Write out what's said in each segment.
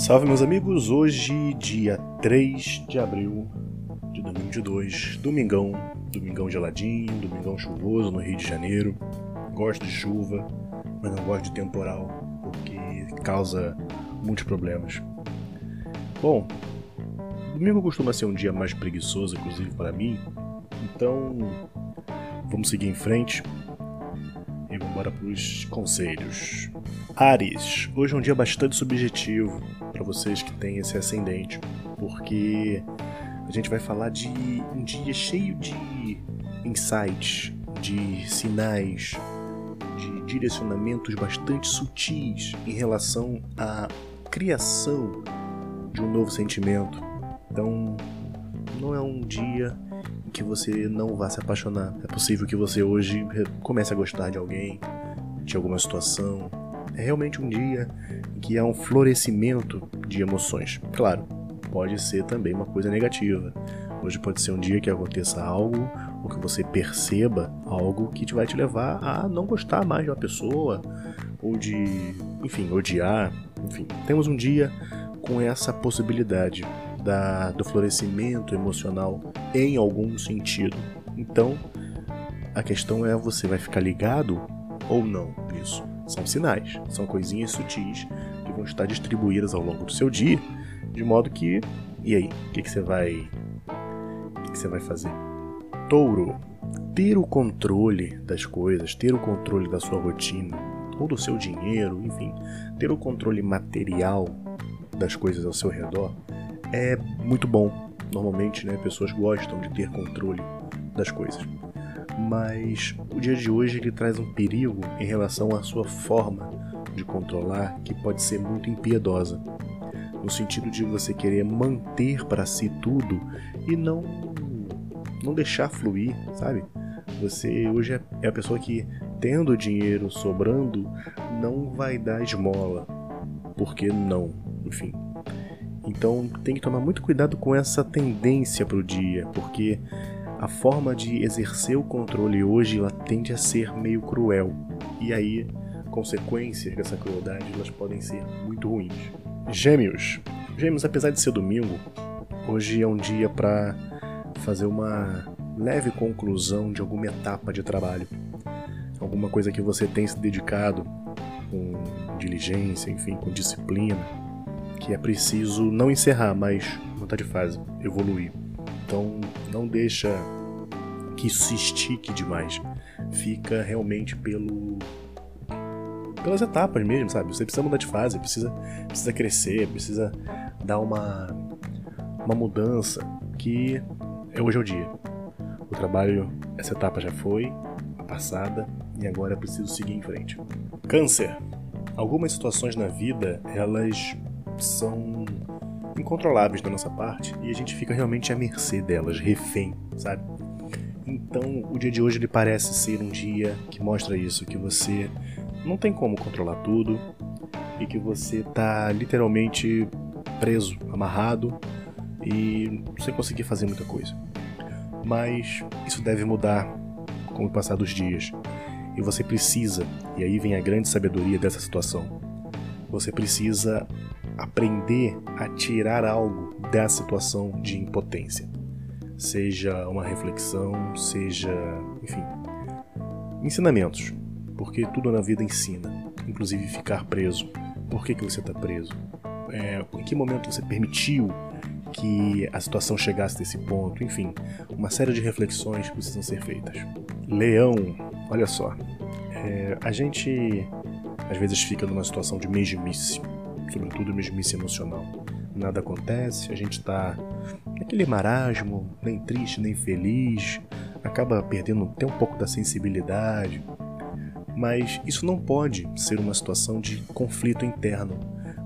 Salve meus amigos, hoje dia 3 de abril de 2022, domingão, domingão geladinho, domingão chuvoso no Rio de Janeiro. Gosto de chuva, mas não gosto de temporal, porque causa muitos problemas. Bom, domingo costuma ser um dia mais preguiçoso, inclusive para mim, então vamos seguir em frente e vamos embora para os conselhos. Ares, hoje é um dia bastante subjetivo para vocês que têm esse ascendente, porque a gente vai falar de um dia cheio de insights, de sinais, de direcionamentos bastante sutis em relação à criação de um novo sentimento. Então, não é um dia em que você não vá se apaixonar. É possível que você hoje comece a gostar de alguém, de alguma situação, é realmente um dia em que há um florescimento de emoções. Claro, pode ser também uma coisa negativa. Hoje pode ser um dia que aconteça algo ou que você perceba algo que te vai te levar a não gostar mais de uma pessoa ou de, enfim, odiar. Enfim, temos um dia com essa possibilidade da, do florescimento emocional em algum sentido. Então, a questão é você vai ficar ligado ou não nisso. São sinais, são coisinhas sutis que vão estar distribuídas ao longo do seu dia, de modo que. E aí? O que, que você vai. O que, que você vai fazer? Touro. Ter o controle das coisas, ter o controle da sua rotina, ou do seu dinheiro, enfim, ter o controle material das coisas ao seu redor é muito bom. Normalmente, né, pessoas gostam de ter controle das coisas mas o dia de hoje ele traz um perigo em relação à sua forma de controlar que pode ser muito impiedosa, no sentido de você querer manter para si tudo e não não deixar fluir, sabe? Você hoje é, a pessoa que tendo dinheiro sobrando não vai dar esmola, porque não, enfim. Então tem que tomar muito cuidado com essa tendência para o dia, porque a forma de exercer o controle hoje ela tende a ser meio cruel. E aí, consequências dessa crueldade elas podem ser muito ruins. Gêmeos. Gêmeos, apesar de ser domingo, hoje é um dia para fazer uma leve conclusão de alguma etapa de trabalho. Alguma coisa que você tem se dedicado com diligência, enfim, com disciplina, que é preciso não encerrar, mas mudar de fase, evoluir. Então não deixa que isso se estique demais. Fica realmente pelo pelas etapas mesmo, sabe? Você precisa mudar de fase, precisa precisa crescer, precisa dar uma uma mudança que é hoje é o dia. O trabalho, essa etapa já foi, a passada, e agora é preciso seguir em frente. Câncer. Algumas situações na vida, elas são incontroláveis da nossa parte e a gente fica realmente à mercê delas, refém, sabe? Então, o dia de hoje ele parece ser um dia que mostra isso, que você não tem como controlar tudo e que você tá literalmente preso, amarrado e sem conseguir fazer muita coisa. Mas isso deve mudar com o passar dos dias. E você precisa, e aí vem a grande sabedoria dessa situação. Você precisa aprender a tirar algo da situação de impotência. Seja uma reflexão, seja, enfim, ensinamentos. Porque tudo na vida ensina, inclusive ficar preso. Por que, que você está preso? É, em que momento você permitiu que a situação chegasse nesse ponto? Enfim, uma série de reflexões precisam ser feitas. Leão, olha só, é, a gente às vezes fica numa situação de mesmice sobretudo mesmice emocional. Nada acontece, a gente está naquele marasmo, nem triste, nem feliz, acaba perdendo até um pouco da sensibilidade. Mas isso não pode ser uma situação de conflito interno,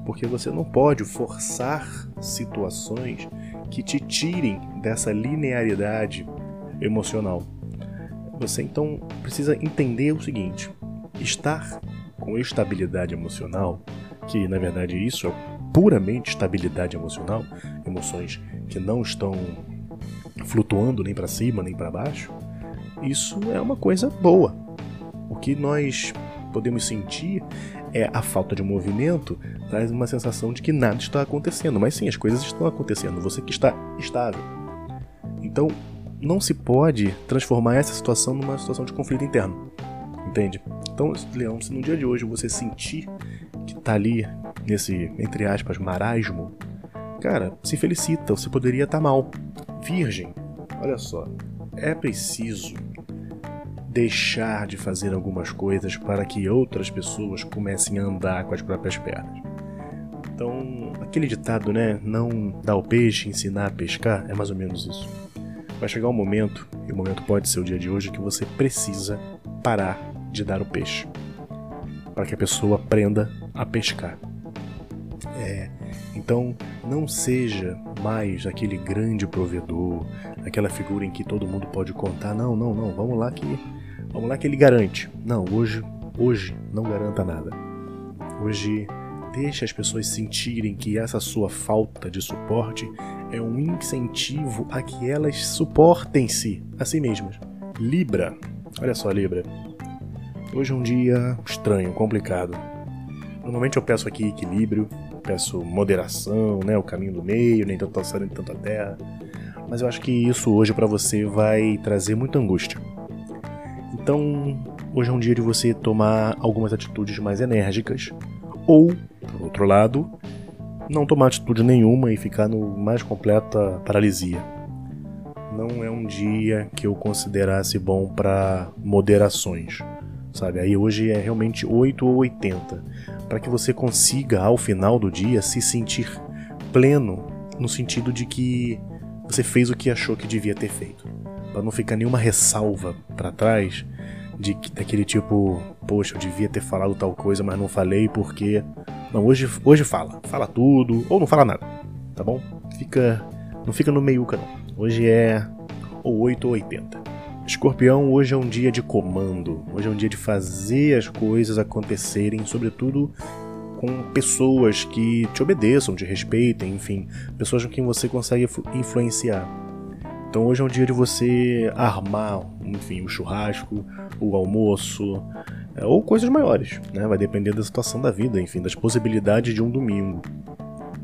porque você não pode forçar situações que te tirem dessa linearidade emocional. Você então precisa entender o seguinte: estar com estabilidade emocional que na verdade isso é puramente estabilidade emocional, emoções que não estão flutuando nem para cima nem para baixo, isso é uma coisa boa. O que nós podemos sentir é a falta de movimento, traz uma sensação de que nada está acontecendo. Mas sim, as coisas estão acontecendo, você que está estável. Então, não se pode transformar essa situação numa situação de conflito interno. Entende? Então, Leão, se no dia de hoje você sentir tá ali nesse, entre aspas, marasmo, cara, se felicita, você poderia estar tá mal. Virgem, olha só, é preciso deixar de fazer algumas coisas para que outras pessoas comecem a andar com as próprias pernas. Então, aquele ditado, né? Não dar o peixe, ensinar a pescar, é mais ou menos isso. Vai chegar um momento, e o momento pode ser o dia de hoje, que você precisa parar de dar o peixe para que a pessoa aprenda a pescar. É, então, não seja mais aquele grande provedor, aquela figura em que todo mundo pode contar. Não, não, não. Vamos lá que vamos lá que ele garante. Não, hoje, hoje não garanta nada. Hoje deixe as pessoas sentirem que essa sua falta de suporte é um incentivo a que elas suportem-se a si mesmas. Libra. Olha só, Libra. Hoje é um dia estranho, complicado. Normalmente eu peço aqui equilíbrio, peço moderação, né, o caminho do meio, nem tanto alçado nem tanto a terra. Mas eu acho que isso hoje para você vai trazer muita angústia. Então, hoje é um dia de você tomar algumas atitudes mais enérgicas, ou, por outro lado, não tomar atitude nenhuma e ficar no mais completa paralisia. Não é um dia que eu considerasse bom para moderações sabe? Aí hoje é realmente 8 ou 80, para que você consiga ao final do dia se sentir pleno no sentido de que você fez o que achou que devia ter feito, para não ficar nenhuma ressalva para trás de daquele tipo, poxa, eu devia ter falado tal coisa, mas não falei porque não, hoje hoje fala, fala tudo ou não fala nada, tá bom? Fica não fica no meiuca não. Hoje é ou 8 ou 80. Escorpião, hoje é um dia de comando, hoje é um dia de fazer as coisas acontecerem, sobretudo com pessoas que te obedeçam, te respeitem, enfim, pessoas com quem você consegue influenciar. Então hoje é um dia de você armar, enfim, o churrasco, o almoço, é, ou coisas maiores, né? Vai depender da situação da vida, enfim, das possibilidades de um domingo.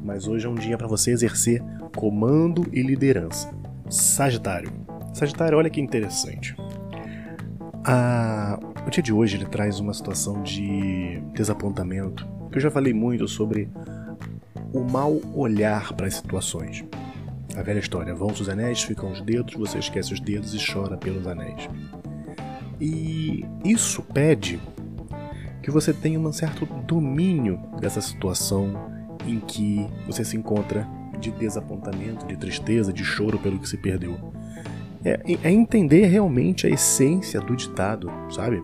Mas hoje é um dia para você exercer comando e liderança. Sagitário. Sagitário, olha que interessante. o dia de hoje ele traz uma situação de desapontamento, que eu já falei muito sobre o mal olhar para as situações. A velha história, vão os anéis, ficam os dedos, você esquece os dedos e chora pelos anéis. E isso pede que você tenha um certo domínio dessa situação em que você se encontra de desapontamento, de tristeza, de choro pelo que se perdeu é, é entender realmente a essência do ditado, sabe?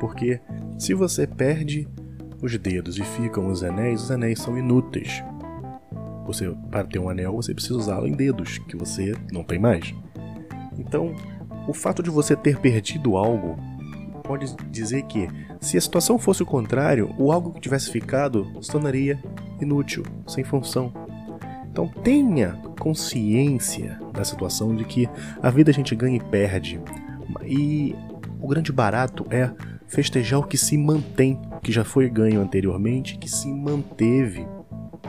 Porque se você perde os dedos e ficam os anéis, os anéis são inúteis. Você, para ter um anel, você precisa usá-lo em dedos, que você não tem mais. Então, o fato de você ter perdido algo pode dizer que, se a situação fosse o contrário, o algo que tivesse ficado se tornaria inútil, sem função. Então tenha consciência da situação de que a vida a gente ganha e perde. E o grande barato é festejar o que se mantém, que já foi ganho anteriormente, que se manteve.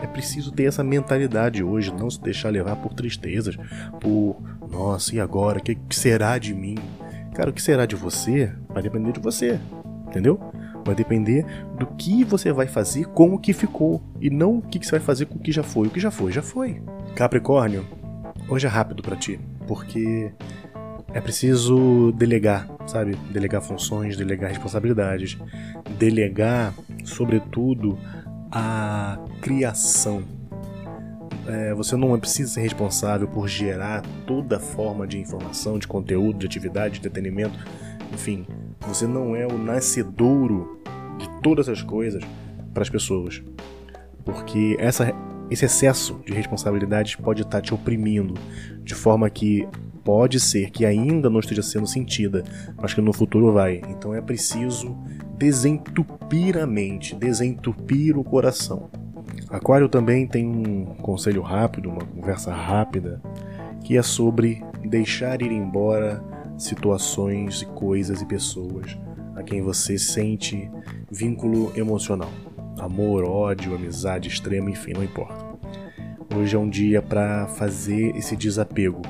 É preciso ter essa mentalidade hoje, não se deixar levar por tristezas, por nossa, e agora? O que será de mim? Cara, o que será de você vai depender de você, entendeu? Vai depender do que você vai fazer com o que ficou. E não o que você vai fazer com o que já foi. O que já foi, já foi. Capricórnio, hoje é rápido para ti. Porque é preciso delegar, sabe? Delegar funções, delegar responsabilidades. Delegar, sobretudo, a criação. É, você não precisa ser responsável por gerar toda forma de informação, de conteúdo, de atividade, de entretenimento, enfim, você não é o nascedouro de todas as coisas para as pessoas. Porque essa, esse excesso de responsabilidade pode estar te oprimindo, de forma que pode ser que ainda não esteja sendo sentida, mas que no futuro vai. Então é preciso desentupir a mente, desentupir o coração. Aquário também tem um conselho rápido, uma conversa rápida, que é sobre deixar ir embora situações e coisas e pessoas a quem você sente vínculo emocional. Amor, ódio, amizade extrema, enfim, não importa. Hoje é um dia para fazer esse desapego,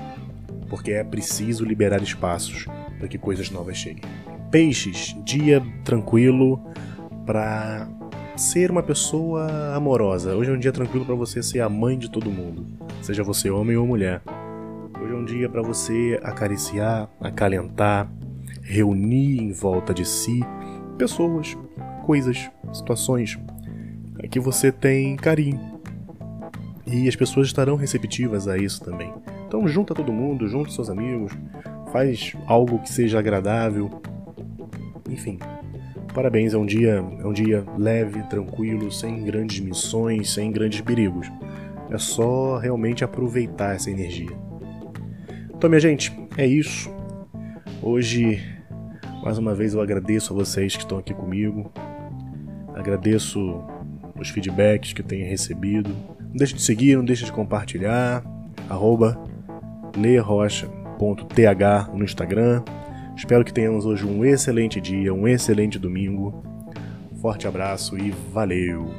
porque é preciso liberar espaços para que coisas novas cheguem. Peixes, dia tranquilo para ser uma pessoa amorosa. Hoje é um dia tranquilo para você ser a mãe de todo mundo, seja você homem ou mulher. Hoje é um dia para você acariciar, acalentar, reunir em volta de si pessoas, coisas, situações que você tem carinho. E as pessoas estarão receptivas a isso também. Então junta todo mundo, junta seus amigos, faz algo que seja agradável. Enfim, parabéns, é um dia, é um dia leve, tranquilo, sem grandes missões, sem grandes perigos. É só realmente aproveitar essa energia. Então, minha gente, é isso. Hoje, mais uma vez, eu agradeço a vocês que estão aqui comigo. Agradeço os feedbacks que tenho recebido. Não deixe de seguir, não deixe de compartilhar. Arroba no Instagram. Espero que tenhamos hoje um excelente dia, um excelente domingo. Forte abraço e valeu!